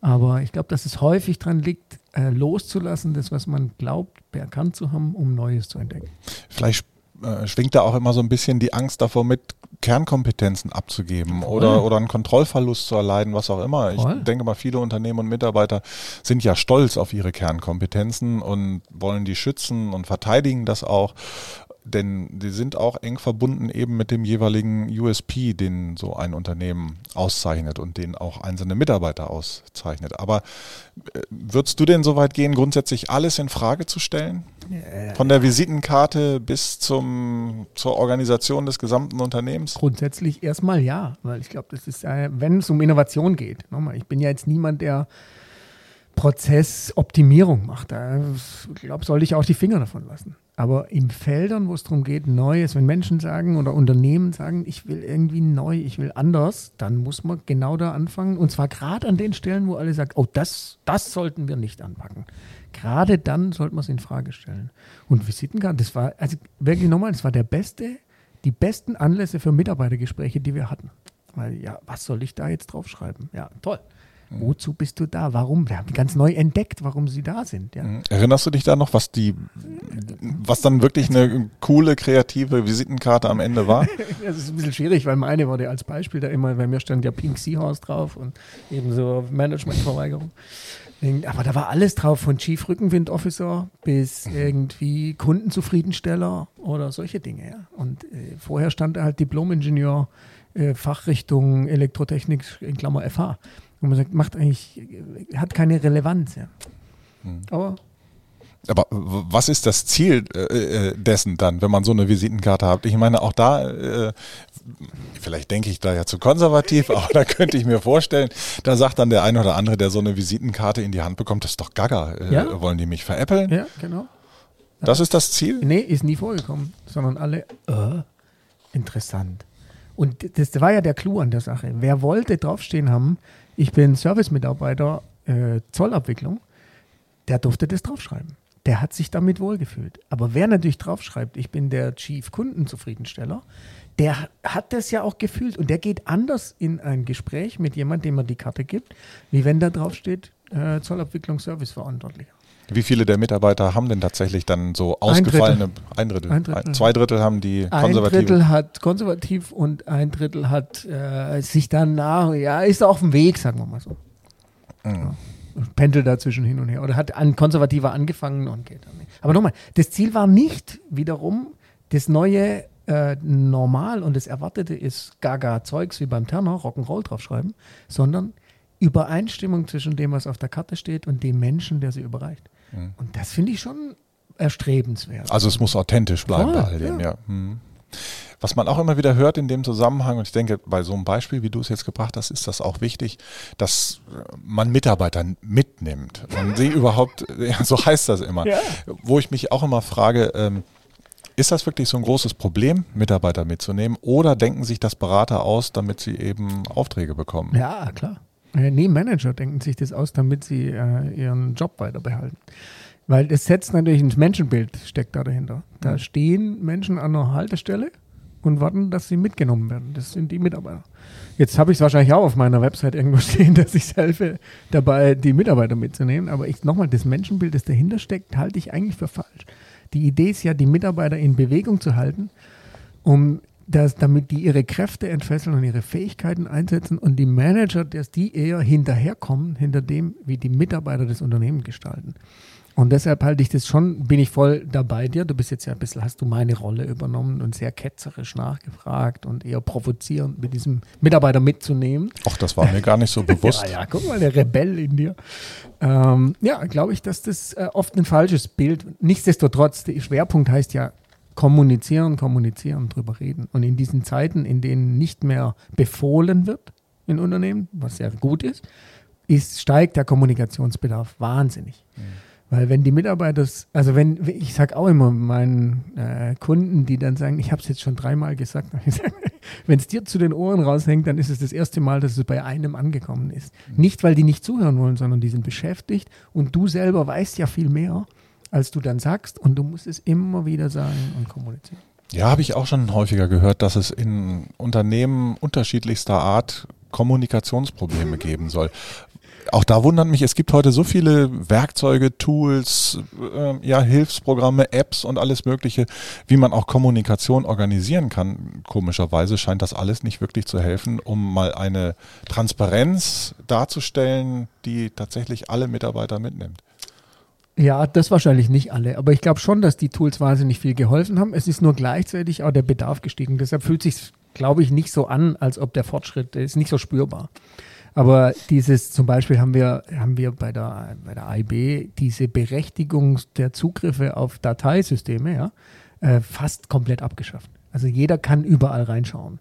Aber ich glaube, dass es häufig daran liegt, äh, loszulassen, das, was man glaubt, erkannt zu haben, um Neues zu entdecken. Vielleicht äh, schwingt da auch immer so ein bisschen die Angst davor mit, Kernkompetenzen abzugeben oder, oder einen Kontrollverlust zu erleiden, was auch immer. Voll. Ich denke mal, viele Unternehmen und Mitarbeiter sind ja stolz auf ihre Kernkompetenzen und wollen die schützen und verteidigen das auch denn die sind auch eng verbunden eben mit dem jeweiligen USP, den so ein Unternehmen auszeichnet und den auch einzelne Mitarbeiter auszeichnet. Aber äh, würdest du denn so weit gehen, grundsätzlich alles in Frage zu stellen? Von der Visitenkarte bis zum, zur Organisation des gesamten Unternehmens? Grundsätzlich erstmal ja, weil ich glaube, das ist, wenn es um Innovation geht. Nochmal, ich bin ja jetzt niemand, der Prozessoptimierung macht. Da glaube sollte ich auch die Finger davon lassen. Aber in Feldern, wo es darum geht, Neues, wenn Menschen sagen oder Unternehmen sagen, ich will irgendwie neu, ich will anders, dann muss man genau da anfangen. Und zwar gerade an den Stellen, wo alle sagen, oh, das, das sollten wir nicht anpacken. Gerade dann sollte man es in Frage stellen. Und Visitenkarten, das war, also wirklich nochmal, das war der beste, die besten Anlässe für Mitarbeitergespräche, die wir hatten. Weil, ja, was soll ich da jetzt draufschreiben? Ja, toll. Wozu bist du da? Warum? Wir haben ganz neu entdeckt, warum sie da sind. Ja. Mhm. Erinnerst du dich da noch, was die, was dann wirklich eine coole, kreative Visitenkarte am Ende war? [laughs] das ist ein bisschen schwierig, weil meine wurde als Beispiel da immer, bei mir stand ja Pink Seahorse drauf und eben so Managementverweigerung. Aber da war alles drauf, von Chief Rückenwind Officer bis mhm. irgendwie Kundenzufriedensteller oder solche Dinge. Ja. Und äh, vorher stand da halt Diplom-Ingenieur, äh, Fachrichtung Elektrotechnik in Klammer FH. Und man sagt, macht eigentlich, hat keine Relevanz, ja. Hm. Aber aber was ist das Ziel äh, äh, dessen dann, wenn man so eine Visitenkarte hat? Ich meine, auch da, äh, vielleicht denke ich da ja zu konservativ, [laughs] aber da könnte ich mir vorstellen, da sagt dann der eine oder andere, der so eine Visitenkarte in die Hand bekommt, das ist doch gaga. Äh, ja? Wollen die mich veräppeln? Ja, genau. Das ist das Ziel? Nee, ist nie vorgekommen, sondern alle, äh, interessant. Und das war ja der Clou an der Sache. Wer wollte draufstehen haben, ich bin Service-Mitarbeiter äh, Zollabwicklung, der durfte das draufschreiben. Der hat sich damit wohlgefühlt. Aber wer natürlich draufschreibt, ich bin der Chief Kundenzufriedensteller, der hat das ja auch gefühlt und der geht anders in ein Gespräch mit jemandem, dem er die Karte gibt, wie wenn da draufsteht, äh, Zollabwicklung Serviceverantwortlicher. Wie viele der Mitarbeiter haben denn tatsächlich dann so ausgefallene ein Drittel? Ein Drittel. Ein, zwei Drittel haben die konservativ. Ein Drittel hat konservativ und ein Drittel hat äh, sich dann nach, ja, ist auf dem Weg, sagen wir mal so. Mhm. Ja. Pendelt dazwischen hin und her. Oder hat ein Konservativer angefangen und geht dann nicht. Aber nochmal, das Ziel war nicht wiederum das neue äh, Normal und das Erwartete ist Gaga-Zeugs wie beim Turner, Rock'n'Roll draufschreiben, sondern Übereinstimmung zwischen dem, was auf der Karte steht und dem Menschen, der sie überreicht. Mhm. Und das finde ich schon erstrebenswert. Also es muss authentisch bleiben Voll, bei all dem, ja. ja. Mhm. Was man auch immer wieder hört in dem Zusammenhang, und ich denke, bei so einem Beispiel, wie du es jetzt gebracht hast, ist das auch wichtig, dass man Mitarbeiter mitnimmt und sie [laughs] überhaupt, ja, so heißt das immer. Ja. Wo ich mich auch immer frage, ähm, ist das wirklich so ein großes Problem, Mitarbeiter mitzunehmen, oder denken sich das Berater aus, damit sie eben Aufträge bekommen? Ja, klar. Äh, nee, Manager denken sich das aus, damit sie äh, ihren Job weiter behalten. Weil es setzt natürlich ein Menschenbild, steckt da dahinter. Da stehen Menschen an einer Haltestelle und warten, dass sie mitgenommen werden. Das sind die Mitarbeiter. Jetzt habe ich es wahrscheinlich auch auf meiner Website irgendwo [laughs] stehen, dass ich helfe, dabei die Mitarbeiter mitzunehmen. Aber ich nochmal, das Menschenbild, das dahinter steckt, halte ich eigentlich für falsch. Die Idee ist ja, die Mitarbeiter in Bewegung zu halten, um dass, damit die ihre Kräfte entfesseln und ihre Fähigkeiten einsetzen und die Manager, dass die eher hinterherkommen, hinter dem, wie die Mitarbeiter das Unternehmen gestalten. Und deshalb halte ich das schon, bin ich voll dabei dir. Du bist jetzt ja ein bisschen, hast du meine Rolle übernommen und sehr ketzerisch nachgefragt und eher provozierend mit diesem Mitarbeiter mitzunehmen. Ach, das war mir gar nicht so [laughs] bewusst. ja, ja, guck mal, der Rebell in dir. Ähm, ja, glaube ich, dass das äh, oft ein falsches Bild. Nichtsdestotrotz, der Schwerpunkt heißt ja kommunizieren, kommunizieren, drüber reden. Und in diesen Zeiten, in denen nicht mehr befohlen wird in Unternehmen, was sehr gut ist, ist steigt der Kommunikationsbedarf wahnsinnig. Mhm. Weil wenn die Mitarbeiter, also wenn, ich sage auch immer meinen äh, Kunden, die dann sagen, ich habe es jetzt schon dreimal gesagt, [laughs] wenn es dir zu den Ohren raushängt, dann ist es das erste Mal, dass es bei einem angekommen ist. Mhm. Nicht, weil die nicht zuhören wollen, sondern die sind beschäftigt und du selber weißt ja viel mehr als du dann sagst. Und du musst es immer wieder sagen und kommunizieren. Ja, habe ich auch schon häufiger gehört, dass es in Unternehmen unterschiedlichster Art Kommunikationsprobleme geben soll. Auch da wundert mich, es gibt heute so viele Werkzeuge, Tools, äh, ja, Hilfsprogramme, Apps und alles Mögliche, wie man auch Kommunikation organisieren kann. Komischerweise scheint das alles nicht wirklich zu helfen, um mal eine Transparenz darzustellen, die tatsächlich alle Mitarbeiter mitnimmt. Ja, das wahrscheinlich nicht alle, aber ich glaube schon, dass die Tools wahnsinnig viel geholfen haben. Es ist nur gleichzeitig auch der Bedarf gestiegen. Deshalb fühlt sich, glaube ich, nicht so an, als ob der Fortschritt ist nicht so spürbar. Aber dieses, zum Beispiel haben wir, haben wir bei der, bei der AIB diese Berechtigung der Zugriffe auf Dateisysteme ja, äh, fast komplett abgeschafft. Also jeder kann überall reinschauen.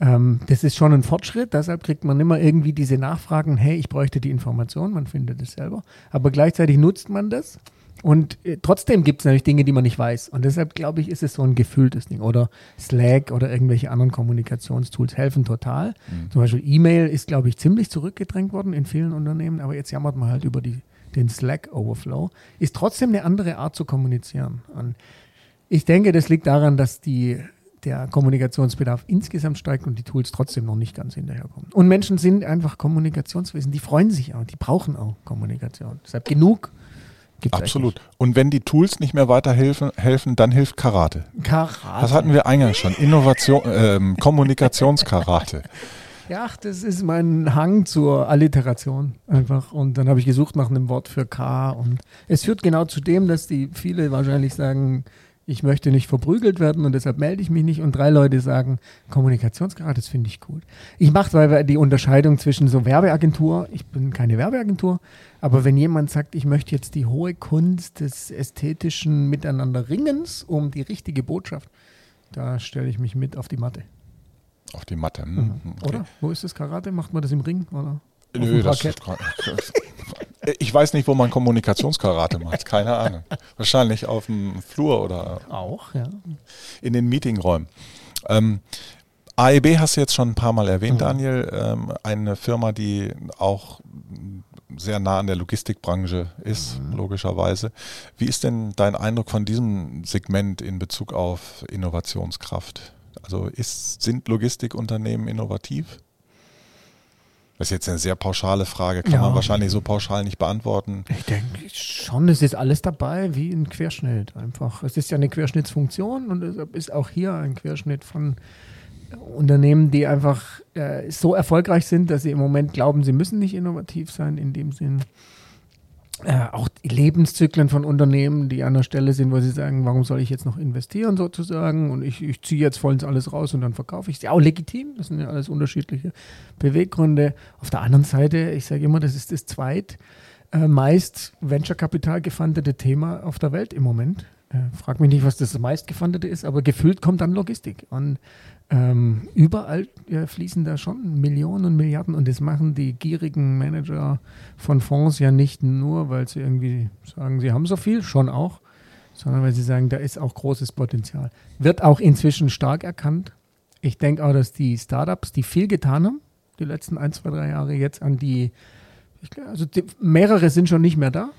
Ähm, das ist schon ein Fortschritt, deshalb kriegt man immer irgendwie diese Nachfragen, hey, ich bräuchte die Information, man findet es selber. Aber gleichzeitig nutzt man das und äh, trotzdem gibt es natürlich Dinge, die man nicht weiß. Und deshalb glaube ich, ist es so ein gefühltes Ding. Oder Slack oder irgendwelche anderen Kommunikationstools helfen total. Mhm. Zum Beispiel E-Mail ist, glaube ich, ziemlich zurückgedrängt worden in vielen Unternehmen, aber jetzt jammert man halt über die, den Slack-Overflow. Ist trotzdem eine andere Art zu kommunizieren. Und ich denke, das liegt daran, dass die der Kommunikationsbedarf insgesamt steigt und die Tools trotzdem noch nicht ganz hinterherkommen. Und Menschen sind einfach Kommunikationswesen, die freuen sich auch, die brauchen auch Kommunikation. Deshalb genug. Gibt's Absolut. Und wenn die Tools nicht mehr weiterhelfen, helfen, dann hilft Karate. Karate. Das hatten wir eingangs schon. Innovation, [laughs] ähm, Kommunikationskarate. Ja, das ist mein Hang zur Alliteration einfach. Und dann habe ich gesucht nach einem Wort für K. Und es führt genau zu dem, dass die viele wahrscheinlich sagen, ich möchte nicht verprügelt werden und deshalb melde ich mich nicht. Und drei Leute sagen, Kommunikationsgrad, das finde ich gut. Ich mache zwar die Unterscheidung zwischen so Werbeagentur, ich bin keine Werbeagentur, aber wenn jemand sagt, ich möchte jetzt die hohe Kunst des ästhetischen Miteinanderringens um die richtige Botschaft, da stelle ich mich mit auf die Matte. Auf die Matte. Hm. Mhm. Okay. Oder? Wo ist das Karate? Macht man das im Ring? Oder? Nö, das, [laughs] das, ich weiß nicht, wo man Kommunikationskarate macht. Keine Ahnung. Wahrscheinlich auf dem Flur oder auch, ja. in den Meetingräumen. Ähm, AEB hast du jetzt schon ein paar Mal erwähnt, mhm. Daniel. Ähm, eine Firma, die auch sehr nah an der Logistikbranche ist, mhm. logischerweise. Wie ist denn dein Eindruck von diesem Segment in Bezug auf Innovationskraft? Also ist, sind Logistikunternehmen innovativ? Das ist jetzt eine sehr pauschale Frage, kann ja. man wahrscheinlich so pauschal nicht beantworten. Ich denke schon, es ist alles dabei wie ein Querschnitt einfach. Es ist ja eine Querschnittsfunktion und deshalb ist auch hier ein Querschnitt von Unternehmen, die einfach äh, so erfolgreich sind, dass sie im Moment glauben, sie müssen nicht innovativ sein in dem Sinn äh, auch die Lebenszyklen von Unternehmen, die an der Stelle sind, wo sie sagen, warum soll ich jetzt noch investieren sozusagen und ich, ich ziehe jetzt vollends alles raus und dann verkaufe ich es. Ja, auch legitim, das sind ja alles unterschiedliche Beweggründe. Auf der anderen Seite, ich sage immer, das ist das zweit äh, meist Venture-Kapital gefundete Thema auf der Welt im Moment. Äh, frag mich nicht, was das meist gefundete ist, aber gefühlt kommt dann Logistik. Und ähm, überall ja, fließen da schon Millionen und Milliarden und das machen die gierigen Manager von Fonds ja nicht nur, weil sie irgendwie sagen, sie haben so viel, schon auch, sondern weil sie sagen, da ist auch großes Potenzial. Wird auch inzwischen stark erkannt. Ich denke auch, dass die Startups, die viel getan haben, die letzten ein, zwei, drei Jahre, jetzt an die, also die, mehrere sind schon nicht mehr da.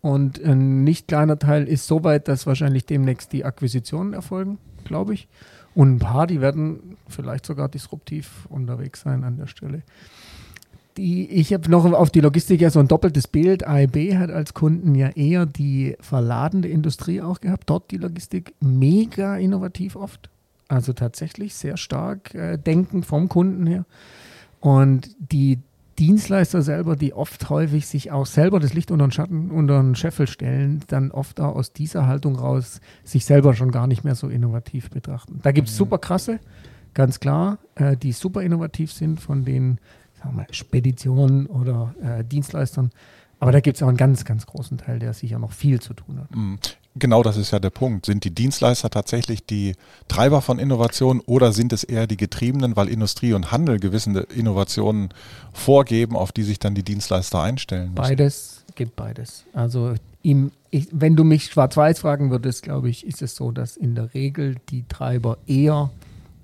Und ein nicht kleiner Teil ist so weit, dass wahrscheinlich demnächst die Akquisitionen erfolgen, glaube ich. Und ein paar, die werden vielleicht sogar disruptiv unterwegs sein an der Stelle. Die, ich habe noch auf die Logistik ja so ein doppeltes Bild. AEB hat als Kunden ja eher die verladende Industrie auch gehabt. Dort die Logistik mega innovativ oft. Also tatsächlich sehr stark äh, denken vom Kunden her. Und die Dienstleister selber, die oft häufig sich auch selber das Licht unter den Schatten, unter den Scheffel stellen, dann oft auch aus dieser Haltung raus sich selber schon gar nicht mehr so innovativ betrachten. Da gibt es mhm. super krasse, ganz klar, äh, die super innovativ sind von den sagen wir, Speditionen oder äh, Dienstleistern. Aber da gibt es auch einen ganz, ganz großen Teil, der sicher noch viel zu tun hat. Mhm. Genau das ist ja der Punkt. Sind die Dienstleister tatsächlich die Treiber von Innovation oder sind es eher die Getriebenen, weil Industrie und Handel gewisse Innovationen vorgeben, auf die sich dann die Dienstleister einstellen müssen? Beides, gibt beides. Also im, ich, wenn du mich schwarz-weiß fragen würdest, glaube ich, ist es so, dass in der Regel die Treiber eher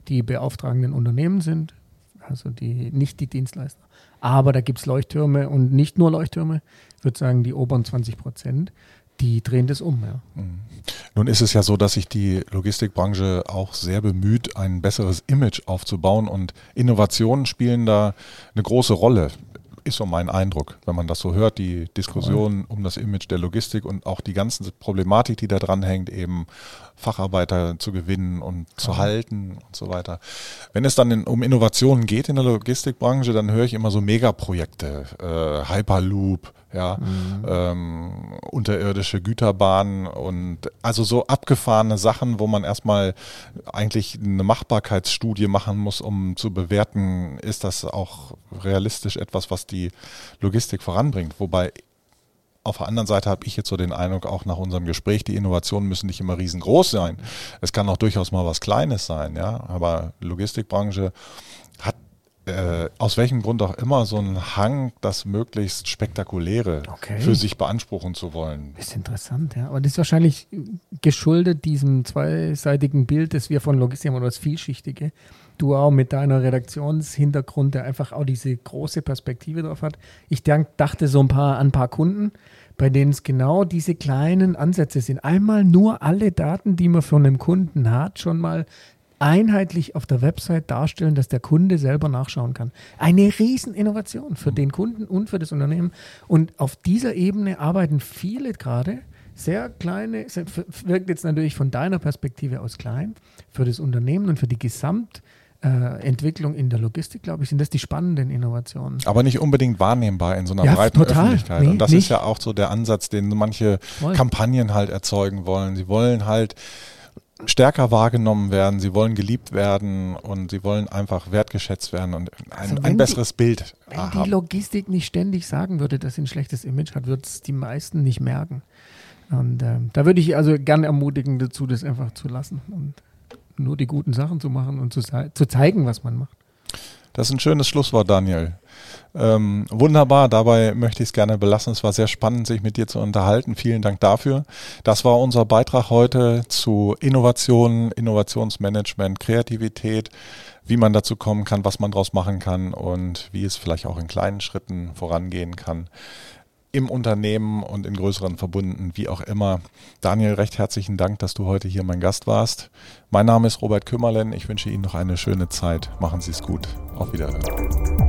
die beauftragenden Unternehmen sind, also die, nicht die Dienstleister. Aber da gibt es Leuchttürme und nicht nur Leuchttürme, ich würde sagen die oberen 20 Prozent die drehen das um. Ja. Mhm. Nun ist es ja so, dass sich die Logistikbranche auch sehr bemüht, ein besseres Image aufzubauen und Innovationen spielen da eine große Rolle. Ist so mein Eindruck, wenn man das so hört, die Diskussion um das Image der Logistik und auch die ganze Problematik, die da dran hängt, eben Facharbeiter zu gewinnen und zu ja. halten und so weiter. Wenn es dann in, um Innovationen geht in der Logistikbranche, dann höre ich immer so Megaprojekte, äh, Hyperloop, ja, mhm. ähm, unterirdische Güterbahnen und also so abgefahrene Sachen, wo man erstmal eigentlich eine Machbarkeitsstudie machen muss, um zu bewerten, ist das auch realistisch etwas, was die Logistik voranbringt. Wobei auf der anderen Seite habe ich jetzt so den Eindruck, auch nach unserem Gespräch, die Innovationen müssen nicht immer riesengroß sein. Es kann auch durchaus mal was Kleines sein, ja. Aber Logistikbranche hat äh, aus welchem Grund auch immer so einen Hang, das möglichst spektakuläre okay. für sich beanspruchen zu wollen. Das ist interessant, ja. Aber das ist wahrscheinlich geschuldet diesem zweiseitigen Bild, das wir von Logistik haben, oder das Vielschichtige. Du auch mit deiner Redaktionshintergrund, der einfach auch diese große Perspektive drauf hat. Ich dachte so ein paar an ein paar Kunden, bei denen es genau diese kleinen Ansätze sind. Einmal nur alle Daten, die man von einem Kunden hat, schon mal einheitlich auf der Website darstellen, dass der Kunde selber nachschauen kann. Eine Rieseninnovation für den Kunden und für das Unternehmen. Und auf dieser Ebene arbeiten viele gerade. Sehr kleine, wirkt jetzt natürlich von deiner Perspektive aus klein, für das Unternehmen und für die Gesamtentwicklung in der Logistik, glaube ich, sind das die spannenden Innovationen. Aber nicht unbedingt wahrnehmbar in so einer ja, breiten total. Öffentlichkeit. Nee, und das nicht. ist ja auch so der Ansatz, den manche Voll. Kampagnen halt erzeugen wollen. Sie wollen halt stärker wahrgenommen werden, sie wollen geliebt werden und sie wollen einfach wertgeschätzt werden und ein, also ein besseres die, Bild wenn haben. Wenn die Logistik nicht ständig sagen würde, dass sie ein schlechtes Image hat, würde es die meisten nicht merken. Und äh, da würde ich also gern ermutigen dazu, das einfach zu lassen und nur die guten Sachen zu machen und zu, zu zeigen, was man macht. Das ist ein schönes Schlusswort, Daniel. Ähm, wunderbar, dabei möchte ich es gerne belassen. Es war sehr spannend, sich mit dir zu unterhalten. Vielen Dank dafür. Das war unser Beitrag heute zu Innovation, Innovationsmanagement, Kreativität, wie man dazu kommen kann, was man daraus machen kann und wie es vielleicht auch in kleinen Schritten vorangehen kann im Unternehmen und in größeren Verbunden, wie auch immer. Daniel, recht herzlichen Dank, dass du heute hier mein Gast warst. Mein Name ist Robert Kümmerlen. Ich wünsche Ihnen noch eine schöne Zeit. Machen Sie es gut. Auf Wiederhören.